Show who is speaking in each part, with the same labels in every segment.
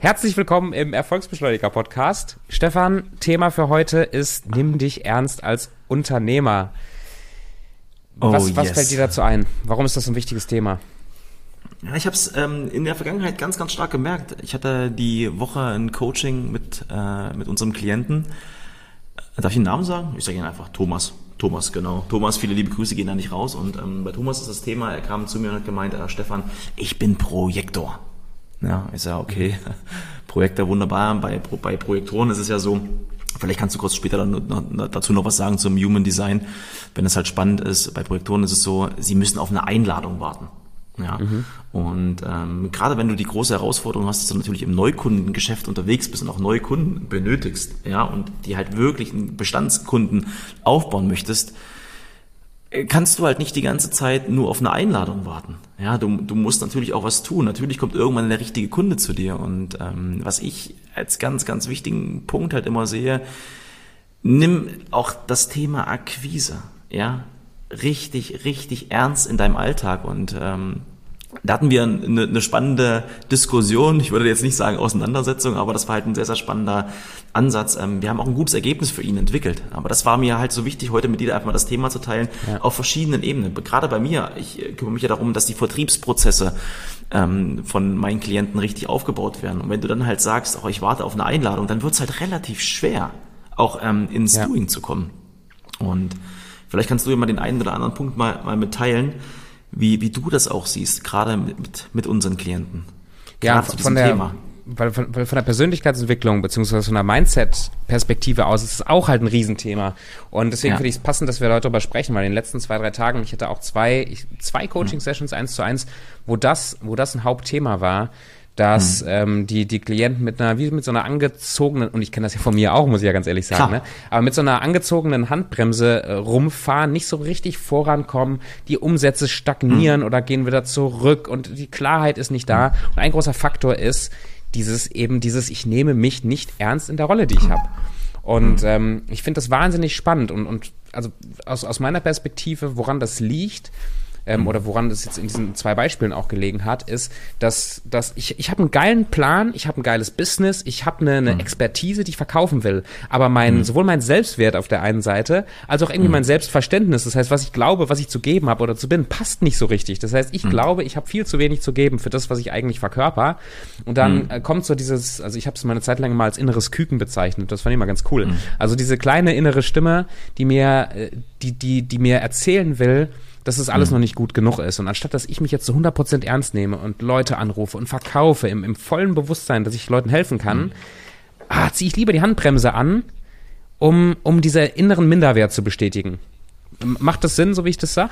Speaker 1: Herzlich willkommen im Erfolgsbeschleuniger Podcast. Stefan, Thema für heute ist Nimm dich ernst als Unternehmer.
Speaker 2: Oh,
Speaker 1: was, was
Speaker 2: yes.
Speaker 1: fällt dir dazu ein? Warum ist das ein wichtiges Thema?
Speaker 2: Ja, ich habe es ähm, in der Vergangenheit ganz, ganz stark gemerkt. Ich hatte die Woche ein Coaching mit, äh, mit unserem Klienten. Äh, Darf ich den Namen sagen? Ich sage ihn einfach Thomas. Thomas, genau. Thomas, viele liebe Grüße gehen da nicht raus. Und ähm, bei Thomas ist das Thema, er kam zu mir und hat gemeint, äh, Stefan, ich bin Projektor. Ja, ich sage, okay, Projektor wunderbar. Bei, bei Projektoren ist es ja so, Vielleicht kannst du kurz später dann noch, dazu noch was sagen zum Human Design, wenn es halt spannend ist. Bei Projektoren ist es so, sie müssen auf eine Einladung warten. Ja. Mhm. Und ähm, gerade wenn du die große Herausforderung hast, dass du natürlich im Neukundengeschäft unterwegs bist und auch neue Kunden benötigst, ja, und die halt wirklich einen Bestandskunden aufbauen möchtest, kannst du halt nicht die ganze Zeit nur auf eine Einladung warten. Ja, du, du musst natürlich auch was tun. Natürlich kommt irgendwann der richtige Kunde zu dir. Und ähm, was ich als ganz, ganz wichtigen Punkt halt immer sehe, nimm auch das Thema Akquise, ja, richtig, richtig ernst in deinem Alltag. Und ähm, da hatten wir eine, eine spannende Diskussion. Ich würde jetzt nicht sagen Auseinandersetzung, aber das war halt ein sehr, sehr spannender Ansatz. Ähm, wir haben auch ein gutes Ergebnis für ihn entwickelt. Aber das war mir halt so wichtig, heute mit dir einfach mal das Thema zu teilen, ja. auf verschiedenen Ebenen. Gerade bei mir, ich äh, kümmere mich ja darum, dass die Vertriebsprozesse ähm, von meinen Klienten richtig aufgebaut werden. Und wenn du dann halt sagst, oh, ich warte auf eine Einladung, dann wird es halt relativ schwer, auch ähm, ins ja. Doing zu kommen. Und vielleicht kannst du dir mal den einen oder anderen Punkt mal, mal mitteilen, wie, wie du das auch siehst, gerade mit, mit unseren Klienten.
Speaker 1: Ja, von der, Thema. Weil von, weil von der Persönlichkeitsentwicklung beziehungsweise von der Mindset-Perspektive aus ist es auch halt ein Riesenthema. Und deswegen ja. finde ich es passend, dass wir heute darüber sprechen, weil in den letzten zwei, drei Tagen, ich hatte auch zwei, ich, zwei Coaching-Sessions eins zu eins, wo das, wo das ein Hauptthema war, dass mhm. ähm, die die Klienten mit einer wie mit so einer angezogenen und ich kenne das ja von mir auch muss ich ja ganz ehrlich sagen ne? aber mit so einer angezogenen Handbremse äh, rumfahren nicht so richtig vorankommen die Umsätze stagnieren mhm. oder gehen wieder zurück und die Klarheit ist nicht da und ein großer Faktor ist dieses eben dieses ich nehme mich nicht ernst in der Rolle die ich habe und ähm, ich finde das wahnsinnig spannend und und also aus aus meiner Perspektive woran das liegt ähm, oder woran das jetzt in diesen zwei Beispielen auch gelegen hat, ist, dass, dass ich, ich habe einen geilen Plan, ich habe ein geiles Business, ich habe eine, eine mhm. Expertise, die ich verkaufen will. Aber mein, mhm. sowohl mein Selbstwert auf der einen Seite, als auch irgendwie mhm. mein Selbstverständnis, das heißt, was ich glaube, was ich zu geben habe oder zu bin, passt nicht so richtig. Das heißt, ich mhm. glaube, ich habe viel zu wenig zu geben für das, was ich eigentlich verkörper. Und dann mhm. äh, kommt so dieses, also ich habe es meine Zeit lang mal als inneres Küken bezeichnet. Das fand ich mal ganz cool. Mhm. Also diese kleine innere Stimme, die mir, äh, die, die, die mir erzählen will, dass es alles mhm. noch nicht gut genug ist. Und anstatt, dass ich mich jetzt zu 100% ernst nehme und Leute anrufe und verkaufe im, im vollen Bewusstsein, dass ich Leuten helfen kann, mhm. ah, ziehe ich lieber die Handbremse an, um, um diese inneren Minderwert zu bestätigen. Macht das Sinn, so wie ich das sag?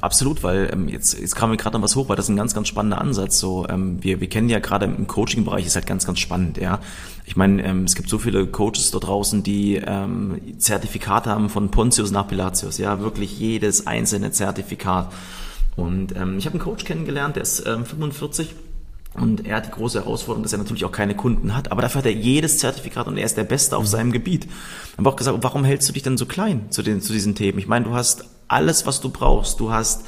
Speaker 2: Absolut, weil ähm, jetzt, jetzt kam mir gerade noch was hoch, weil das ist ein ganz, ganz spannender Ansatz. So, ähm, wir, wir kennen ja gerade im Coaching-Bereich ist halt ganz, ganz spannend, ja. Ich meine, ähm, es gibt so viele Coaches da draußen, die ähm, Zertifikate haben von Pontius nach Pilatius, ja, wirklich jedes einzelne Zertifikat. Und ähm, ich habe einen Coach kennengelernt, der ist ähm, 45 und er hat die große Herausforderung, dass er natürlich auch keine Kunden hat, aber dafür hat er jedes Zertifikat und er ist der Beste auf seinem Gebiet. Aber auch gesagt, warum hältst du dich denn so klein zu, den, zu diesen Themen? Ich meine, du hast alles, was du brauchst. Du hast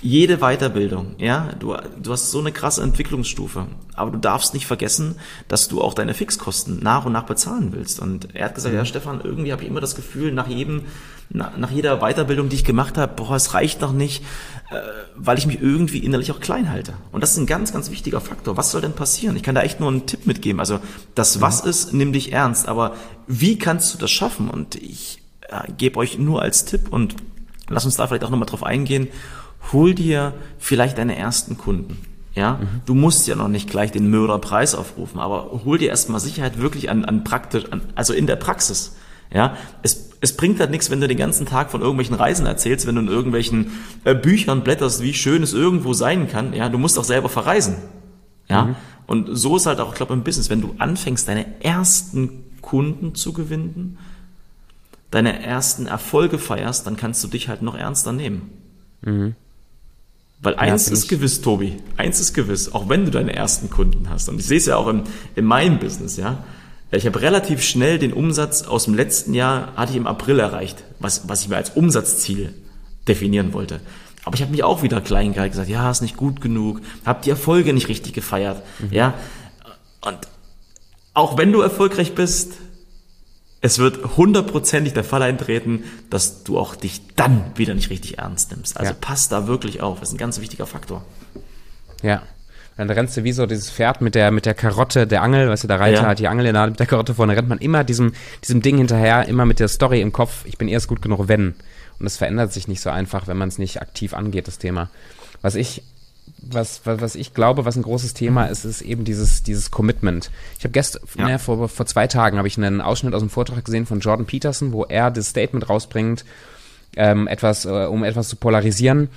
Speaker 2: jede Weiterbildung, ja, du, du hast so eine krasse Entwicklungsstufe, aber du darfst nicht vergessen, dass du auch deine Fixkosten nach und nach bezahlen willst. Und er hat gesagt, mhm. ja, Stefan, irgendwie habe ich immer das Gefühl, nach jedem, nach, nach jeder Weiterbildung, die ich gemacht habe, boah, es reicht noch nicht, äh, weil ich mich irgendwie innerlich auch klein halte. Und das ist ein ganz, ganz wichtiger Faktor. Was soll denn passieren? Ich kann da echt nur einen Tipp mitgeben. Also das Was mhm. ist, nimm dich ernst, aber wie kannst du das schaffen? Und ich äh, gebe euch nur als Tipp und lass uns da vielleicht auch nochmal drauf eingehen, hol dir vielleicht deine ersten Kunden. Ja, mhm. du musst ja noch nicht gleich den Mörderpreis aufrufen, aber hol dir erstmal Sicherheit wirklich an, an praktisch, an, also in der Praxis. Ja, es, es bringt halt nichts, wenn du den ganzen Tag von irgendwelchen Reisen erzählst, wenn du in irgendwelchen äh, Büchern blätterst, wie schön es irgendwo sein kann. Ja, du musst auch selber verreisen. Ja, mhm. und so ist halt auch, ich glaube, im Business, wenn du anfängst, deine ersten Kunden zu gewinnen, deine ersten Erfolge feierst, dann kannst du dich halt noch ernster nehmen. Mhm. Weil eins ja, ist gewiss, Tobi, eins ist gewiss, auch wenn du deine ersten Kunden hast. Und ich sehe es ja auch in, in meinem Business, ja. Ich habe relativ schnell den Umsatz aus dem letzten Jahr, hatte ich im April erreicht, was, was ich mir als Umsatzziel definieren wollte. Aber ich habe mich auch wieder klein gehalten, gesagt, ja, ist nicht gut genug, habe die Erfolge nicht richtig gefeiert, mhm. ja. Und auch wenn du erfolgreich bist, es wird hundertprozentig der Fall eintreten, dass du auch dich dann wieder nicht richtig ernst nimmst. Also ja. pass da wirklich auf. Das ist ein ganz wichtiger Faktor.
Speaker 1: Ja. Dann rennst du wie so dieses Pferd mit der, mit der Karotte der Angel, weißt du, der Reiter ja. hat die Angel in der Hand mit der Karotte vorne, rennt man immer diesem, diesem Ding hinterher, immer mit der Story im Kopf, ich bin erst gut genug, wenn. Und das verändert sich nicht so einfach, wenn man es nicht aktiv angeht, das Thema. Was ich was, was, was ich glaube, was ein großes Thema ist, ist eben dieses, dieses Commitment. Ich habe gestern, ja. ne, vor, vor zwei Tagen habe ich einen Ausschnitt aus dem Vortrag gesehen von Jordan Peterson, wo er das Statement rausbringt, ähm, etwas, äh, um etwas zu polarisieren.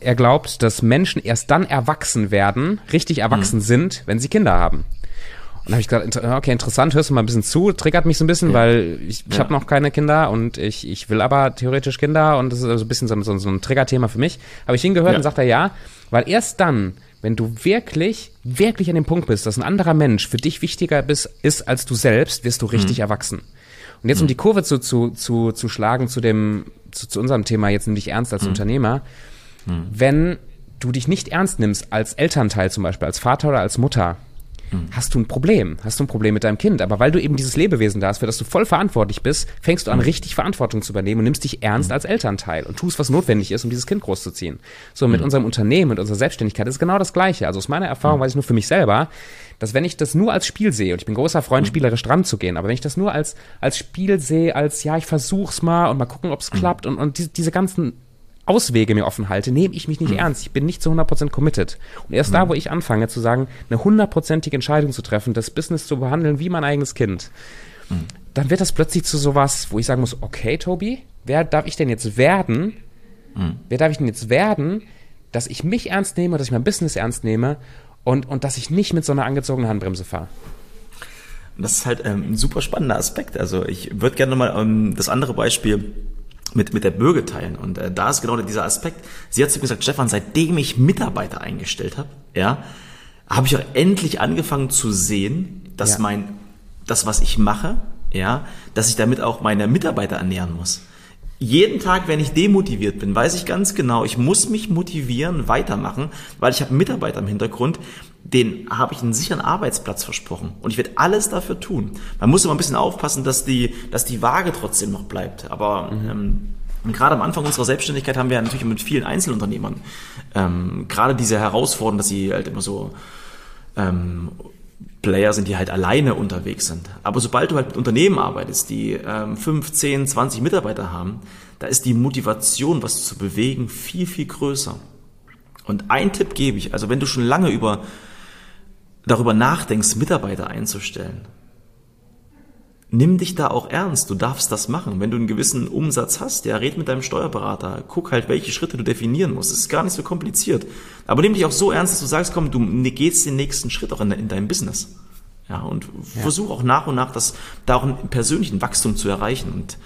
Speaker 1: Er glaubt, dass Menschen erst dann erwachsen werden, richtig erwachsen mhm. sind, wenn sie Kinder haben. Und habe ich gesagt, okay, interessant, hörst du mal ein bisschen zu, triggert mich so ein bisschen, ja. weil ich, ich ja. habe noch keine Kinder und ich, ich will aber theoretisch Kinder und das ist also ein bisschen so, so, so ein Triggerthema für mich. Habe ich hingehört ja. und sagt er ja, weil erst dann, wenn du wirklich, wirklich an dem Punkt bist, dass ein anderer Mensch für dich wichtiger ist, ist als du selbst, wirst du richtig mhm. erwachsen. Und jetzt, um mhm. die Kurve zu, zu, zu, zu schlagen zu dem, zu, zu unserem Thema, jetzt nimm dich ernst als mhm. Unternehmer, mhm. wenn du dich nicht ernst nimmst als Elternteil zum Beispiel, als Vater oder als Mutter, hm. hast du ein Problem, hast du ein Problem mit deinem Kind. Aber weil du eben dieses Lebewesen da hast, für das du voll verantwortlich bist, fängst du an, hm. richtig Verantwortung zu übernehmen und nimmst dich ernst hm. als Elternteil und tust, was notwendig ist, um dieses Kind großzuziehen. So, mit unserem Unternehmen, mit unserer Selbstständigkeit ist genau das Gleiche. Also aus meiner Erfahrung weiß ich nur für mich selber, dass wenn ich das nur als Spiel sehe, und ich bin großer Freund, spielerisch dran zu gehen, aber wenn ich das nur als, als Spiel sehe, als, ja, ich versuch's mal und mal gucken, ob's klappt und, und die, diese ganzen Auswege mir offen halte, nehme ich mich nicht mhm. ernst. Ich bin nicht zu 100% committed. Und erst mhm. da, wo ich anfange zu sagen, eine hundertprozentige Entscheidung zu treffen, das Business zu behandeln wie mein eigenes Kind, mhm. dann wird das plötzlich zu sowas, wo ich sagen muss, okay, Tobi, wer darf ich denn jetzt werden? Mhm. Wer darf ich denn jetzt werden, dass ich mich ernst nehme, dass ich mein Business ernst nehme und, und dass ich nicht mit so einer angezogenen Handbremse fahre?
Speaker 2: Das ist halt ähm, ein super spannender Aspekt. Also ich würde gerne mal ähm, das andere Beispiel mit, mit der Bürger teilen. Und äh, da ist genau dieser Aspekt. Sie hat zu mir gesagt, Stefan, seitdem ich Mitarbeiter eingestellt habe, ja, habe ich auch endlich angefangen zu sehen, dass ja. mein, das, was ich mache, ja, dass ich damit auch meine Mitarbeiter ernähren muss. Jeden Tag, wenn ich demotiviert bin, weiß ich ganz genau, ich muss mich motivieren, weitermachen, weil ich habe Mitarbeiter im Hintergrund, den habe ich einen sicheren Arbeitsplatz versprochen. Und ich werde alles dafür tun. Man muss immer ein bisschen aufpassen, dass die, dass die Waage trotzdem noch bleibt. Aber mhm. ähm, und gerade am Anfang unserer Selbstständigkeit haben wir ja natürlich mit vielen Einzelunternehmern ähm, gerade diese Herausforderung, dass sie halt immer so ähm, Player sind, die halt alleine unterwegs sind. Aber sobald du halt mit Unternehmen arbeitest, die ähm, 5, 10, 20 Mitarbeiter haben, da ist die Motivation, was zu bewegen, viel, viel größer. Und ein Tipp gebe ich, also wenn du schon lange über darüber nachdenkst, Mitarbeiter einzustellen, nimm dich da auch ernst. Du darfst das machen. Wenn du einen gewissen Umsatz hast, ja, red mit deinem Steuerberater. Guck halt, welche Schritte du definieren musst. Das ist gar nicht so kompliziert. Aber nimm dich auch so ernst, dass du sagst, komm, du gehst den nächsten Schritt auch in, in deinem Business. Ja, und ja. versuch auch nach und nach das, da auch einen persönlichen Wachstum zu erreichen. Und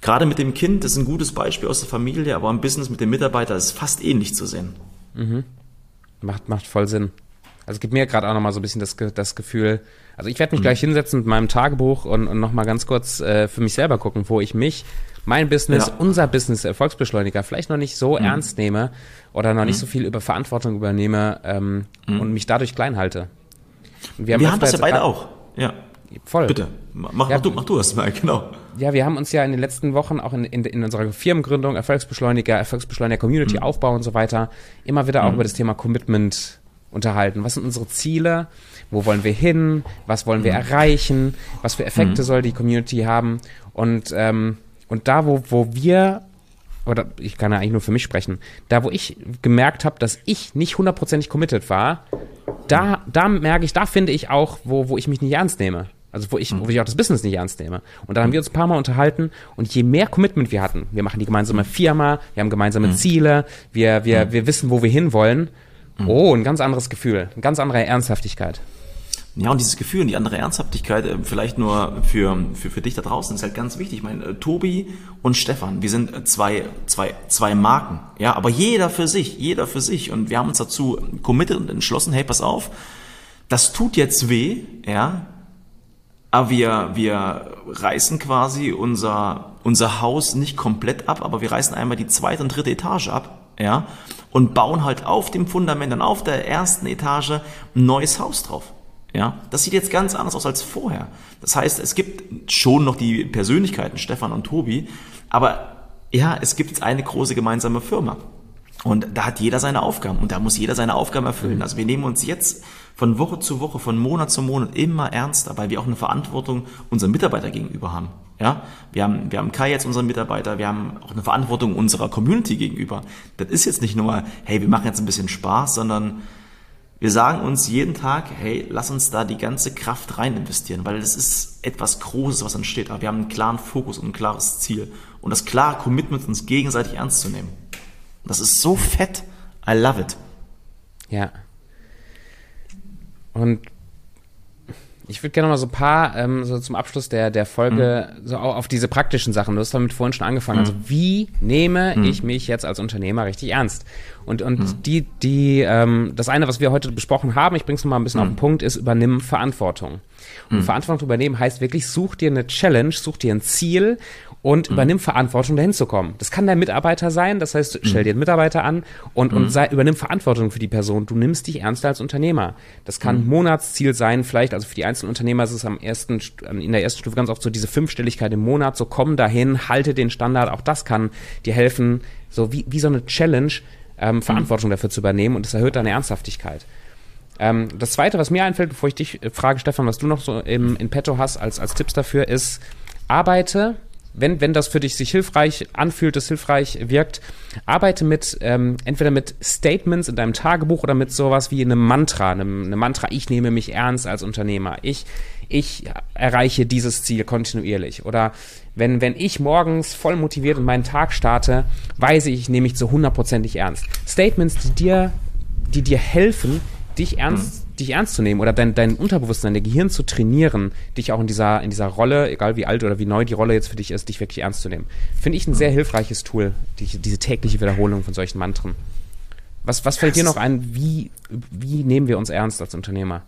Speaker 2: gerade mit dem Kind, das ist ein gutes Beispiel aus der Familie, aber im Business mit dem Mitarbeiter ist fast ähnlich zu sehen.
Speaker 1: Mhm. Macht, macht voll Sinn. Also es gibt mir gerade auch nochmal so ein bisschen das, das Gefühl, also ich werde mich mhm. gleich hinsetzen mit meinem Tagebuch und, und nochmal ganz kurz äh, für mich selber gucken, wo ich mich, mein Business, ja. unser Business, Erfolgsbeschleuniger, vielleicht noch nicht so mhm. ernst nehme oder noch nicht mhm. so viel über Verantwortung übernehme ähm, mhm. und mich dadurch klein halte.
Speaker 2: wir haben, wir haben das ja beide auch. Ja.
Speaker 1: Voll.
Speaker 2: Bitte, mach, ja, mach, du, mach du das mal, genau.
Speaker 1: Ja, wir haben uns ja in den letzten Wochen auch in, in, in unserer Firmengründung, Erfolgsbeschleuniger, Erfolgsbeschleuniger Community, mhm. Aufbau und so weiter, immer wieder auch mhm. über das Thema Commitment unterhalten. Was sind unsere Ziele? Wo wollen wir hin? Was wollen wir mhm. erreichen? Was für Effekte mhm. soll die Community haben? Und, ähm, und da, wo, wo wir, oder ich kann ja eigentlich nur für mich sprechen, da, wo ich gemerkt habe, dass ich nicht hundertprozentig committed war, da, da merke ich, da finde ich auch, wo, wo ich mich nicht ernst nehme. Also wo ich, wo ich auch das Business nicht ernst nehme. Und da haben wir uns ein paar Mal unterhalten und je mehr Commitment wir hatten, wir machen die gemeinsame Firma, wir haben gemeinsame mhm. Ziele, wir, wir, wir wissen, wo wir hinwollen, Mhm. Oh, ein ganz anderes Gefühl, eine ganz andere Ernsthaftigkeit.
Speaker 2: Ja, und dieses Gefühl und die andere Ernsthaftigkeit, äh, vielleicht nur für, für, für dich da draußen, ist halt ganz wichtig. Ich meine, äh, Tobi und Stefan, wir sind äh, zwei, zwei, zwei Marken. Ja, aber jeder für sich, jeder für sich. Und wir haben uns dazu committed und entschlossen, hey, pass auf, das tut jetzt weh, ja, aber wir, wir reißen quasi unser, unser Haus nicht komplett ab, aber wir reißen einmal die zweite und dritte Etage ab ja, und bauen halt auf dem Fundament, dann auf der ersten Etage ein neues Haus drauf. Ja, das sieht jetzt ganz anders aus als vorher. Das heißt, es gibt schon noch die Persönlichkeiten, Stefan und Tobi, aber ja, es gibt jetzt eine große gemeinsame Firma. Und da hat jeder seine Aufgaben und da muss jeder seine Aufgaben erfüllen. Also wir nehmen uns jetzt von Woche zu Woche, von Monat zu Monat immer ernster, weil wir auch eine Verantwortung unseren Mitarbeiter gegenüber haben. Ja, wir haben, wir haben Kai jetzt unseren Mitarbeiter, wir haben auch eine Verantwortung unserer Community gegenüber. Das ist jetzt nicht nur, hey, wir machen jetzt ein bisschen Spaß, sondern wir sagen uns jeden Tag, hey, lass uns da die ganze Kraft rein investieren, weil das ist etwas Großes, was entsteht. Aber wir haben einen klaren Fokus und ein klares Ziel und das klare Commitment, uns gegenseitig ernst zu nehmen. Das ist so fett. I love it.
Speaker 1: Ja. Und ich würde gerne mal so ein paar, ähm, so zum Abschluss der, der Folge, mhm. so auch auf diese praktischen Sachen. Du hast damit vorhin schon angefangen. Also mhm. Also wie nehme mhm. ich mich jetzt als Unternehmer richtig ernst? Und, und mhm. die, die, ähm, das eine, was wir heute besprochen haben, ich bring's noch mal ein bisschen auf den mhm. Punkt, ist übernimm Verantwortung. Und mhm. Verantwortung übernehmen heißt wirklich, such dir eine Challenge, such dir ein Ziel und mhm. übernimm Verantwortung, dahin zu kommen. Das kann dein Mitarbeiter sein, das heißt, stell dir einen Mitarbeiter an und, und sei, übernimm Verantwortung für die Person. Du nimmst dich ernster als Unternehmer. Das kann ein Monatsziel sein, vielleicht, also für die einzelnen Unternehmer ist es am ersten, in der ersten Stufe ganz oft so diese Fünfstelligkeit im Monat, so komm dahin, halte den Standard, auch das kann dir helfen, so wie, wie so eine Challenge, ähm, Verantwortung dafür zu übernehmen und das erhöht deine Ernsthaftigkeit. Ähm, das zweite, was mir einfällt, bevor ich dich äh, frage, Stefan, was du noch so im, in petto hast als, als Tipps dafür, ist, arbeite wenn, wenn das für dich sich hilfreich anfühlt, das hilfreich wirkt, arbeite mit, ähm, entweder mit Statements in deinem Tagebuch oder mit sowas wie einem Mantra, einem, einem Mantra, ich nehme mich ernst als Unternehmer, ich, ich erreiche dieses Ziel kontinuierlich. Oder wenn, wenn ich morgens voll motiviert in meinen Tag starte, weiß ich, ich nehme mich zu hundertprozentig ernst. Statements, die dir, die dir helfen, dich ernst, mhm. dich ernst zu nehmen oder dein, dein Unterbewusstsein, dein Gehirn zu trainieren, dich auch in dieser, in dieser Rolle, egal wie alt oder wie neu die Rolle jetzt für dich ist, dich wirklich ernst zu nehmen. Finde ich ein mhm. sehr hilfreiches Tool, die, diese tägliche Wiederholung von solchen Mantren. Was, was fällt das dir noch ein, wie, wie nehmen wir uns ernst als Unternehmer?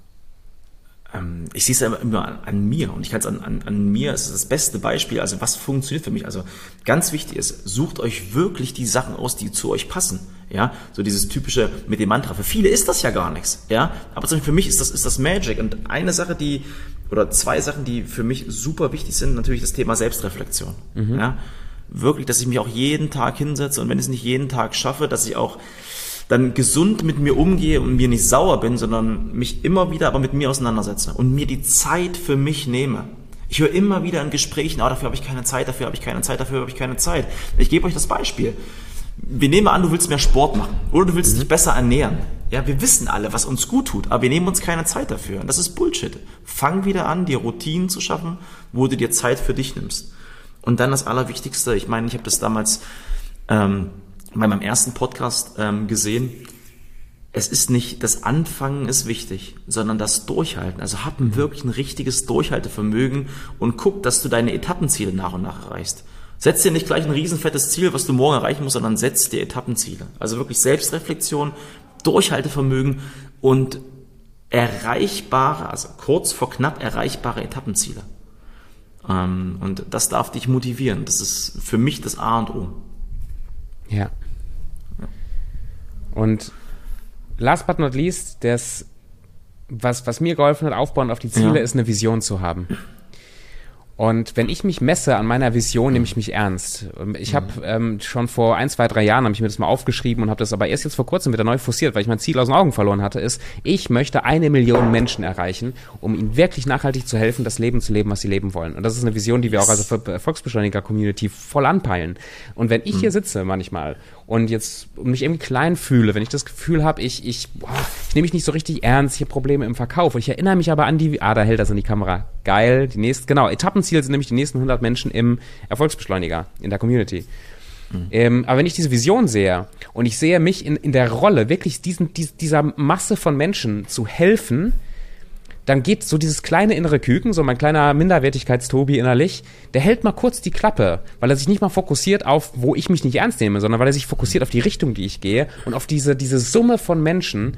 Speaker 2: Ähm, ich sehe es ja immer an, an, mir und ich kann es an, an, an mir, es ist das beste Beispiel, also was funktioniert für mich. Also ganz wichtig ist, sucht euch wirklich die Sachen aus, die zu euch passen. Ja, so dieses typische mit dem Mantra. Für viele ist das ja gar nichts. Ja, aber zum Beispiel für mich ist das, ist das Magic. Und eine Sache, die, oder zwei Sachen, die für mich super wichtig sind, natürlich das Thema Selbstreflexion. Mhm. Ja, wirklich, dass ich mich auch jeden Tag hinsetze und wenn ich es nicht jeden Tag schaffe, dass ich auch dann gesund mit mir umgehe und mir nicht sauer bin, sondern mich immer wieder aber mit mir auseinandersetze und mir die Zeit für mich nehme. Ich höre immer wieder in Gesprächen, oh, dafür habe ich keine Zeit, dafür habe ich keine Zeit, dafür habe ich keine Zeit. Ich gebe euch das Beispiel. Wir nehmen an, du willst mehr Sport machen oder du willst mhm. dich besser ernähren. Ja, wir wissen alle, was uns gut tut, aber wir nehmen uns keine Zeit dafür. Und das ist Bullshit. Fang wieder an, dir Routinen zu schaffen, wo du dir Zeit für dich nimmst. Und dann das Allerwichtigste, ich meine, ich habe das damals ähm, bei meinem ersten Podcast ähm, gesehen, es ist nicht das Anfangen ist wichtig, sondern das Durchhalten. Also hab ein wirklich ein richtiges Durchhaltevermögen und guck, dass du deine Etappenziele nach und nach erreichst. Setz dir nicht gleich ein riesenfettes Ziel, was du morgen erreichen musst, sondern setz dir Etappenziele. Also wirklich Selbstreflexion, Durchhaltevermögen und erreichbare, also kurz vor knapp erreichbare Etappenziele. Ähm, und das darf dich motivieren. Das ist für mich das A und O.
Speaker 1: Ja. Und last but not least, das, was, was mir geholfen hat, aufbauen auf die Ziele, ja. ist eine Vision zu haben. Und wenn ich mich messe an meiner Vision, nehme ich mich ernst. Ich habe mhm. ähm, schon vor ein, zwei, drei Jahren habe ich mir das mal aufgeschrieben und habe das aber erst jetzt vor kurzem wieder neu forciert, weil ich mein Ziel aus den Augen verloren hatte, ist, ich möchte eine Million Menschen erreichen, um ihnen wirklich nachhaltig zu helfen, das Leben zu leben, was sie leben wollen. Und das ist eine Vision, die wir auch als Erfolgsbeschleuniger-Community voll anpeilen. Und wenn ich hier mhm. sitze manchmal und jetzt mich irgendwie klein fühle, wenn ich das Gefühl habe, ich, ich, boah, ich nehme mich nicht so richtig ernst, ich habe Probleme im Verkauf. Ich erinnere mich aber an die, ah, da hält das in die Kamera. Geil, die nächsten, genau, Etappenziel sind nämlich die nächsten 100 Menschen im Erfolgsbeschleuniger, in der Community. Mhm. Ähm, aber wenn ich diese Vision sehe und ich sehe mich in, in der Rolle, wirklich diesen, dies, dieser Masse von Menschen zu helfen, dann geht so dieses kleine innere Küken, so mein kleiner Minderwertigkeitstobi innerlich, der hält mal kurz die Klappe, weil er sich nicht mal fokussiert auf, wo ich mich nicht ernst nehme, sondern weil er sich fokussiert auf die Richtung, die ich gehe und auf diese, diese Summe von Menschen,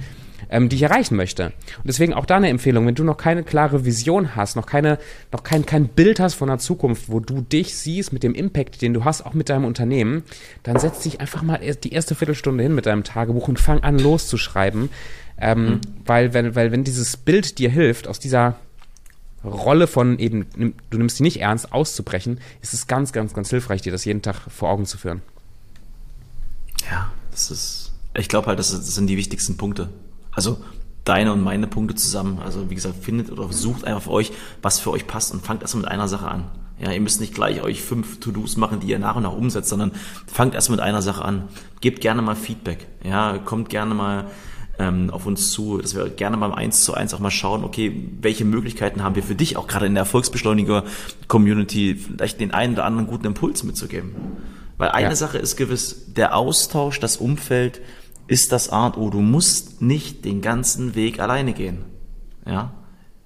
Speaker 1: ähm, die ich erreichen möchte. Und deswegen auch da eine Empfehlung, wenn du noch keine klare Vision hast, noch keine, noch kein, kein Bild hast von der Zukunft, wo du dich siehst mit dem Impact, den du hast, auch mit deinem Unternehmen, dann setz dich einfach mal die erste Viertelstunde hin mit deinem Tagebuch und fang an loszuschreiben Ähm, mhm. weil, weil, weil wenn dieses Bild dir hilft, aus dieser Rolle von eben, du nimmst sie nicht ernst, auszubrechen, ist es ganz, ganz, ganz hilfreich, dir das jeden Tag vor Augen zu führen.
Speaker 2: Ja, das ist, ich glaube halt, das, sind die wichtigsten Punkte. Also deine und meine Punkte zusammen. Also wie gesagt, findet oder sucht einfach für euch, was für euch passt und fangt erstmal mit einer Sache an. Ja, ihr müsst nicht gleich euch fünf To-Dos machen, die ihr nach und nach umsetzt, sondern fangt erstmal mit einer Sache an. Gebt gerne mal Feedback. Ja, kommt gerne mal ähm, auf uns zu, dass wir gerne mal eins zu eins auch mal schauen, okay, welche Möglichkeiten haben wir für dich auch gerade in der Erfolgsbeschleuniger-Community vielleicht den einen oder anderen guten Impuls mitzugeben. Weil eine ja. Sache ist gewiss, der Austausch, das Umfeld ist das A und O. Du musst nicht den ganzen Weg alleine gehen. Ja,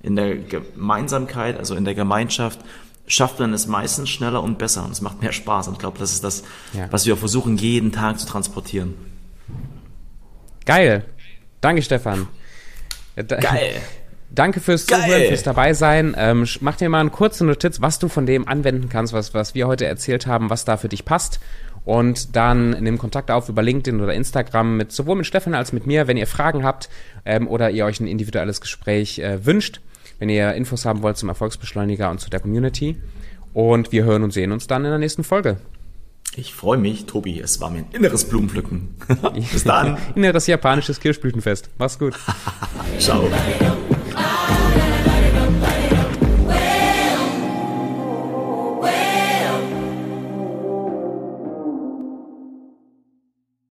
Speaker 2: in der Gemeinsamkeit, also in der Gemeinschaft, schafft man es meistens schneller und besser und es macht mehr Spaß. Und ich glaube, das ist das, ja. was wir versuchen, jeden Tag zu transportieren.
Speaker 1: Geil. Danke, Stefan.
Speaker 2: Geil.
Speaker 1: Danke fürs Geil. Zuhören, fürs Dabeisein. Ähm, mach dir mal eine kurze Notiz, was du von dem anwenden kannst, was, was wir heute erzählt haben, was da für dich passt. Und dann nimm Kontakt auf über LinkedIn oder Instagram mit sowohl mit Stefan als mit mir, wenn ihr Fragen habt ähm, oder ihr euch ein individuelles Gespräch äh, wünscht wenn ihr Infos haben wollt zum Erfolgsbeschleuniger und zu der Community. Und wir hören und sehen uns dann in der nächsten Folge.
Speaker 2: Ich freue mich, Tobi. Es war mir ein inneres Blumenpflücken. Bis dann.
Speaker 1: Inneres japanisches Kirschblütenfest. Mach's gut.
Speaker 2: Ciao.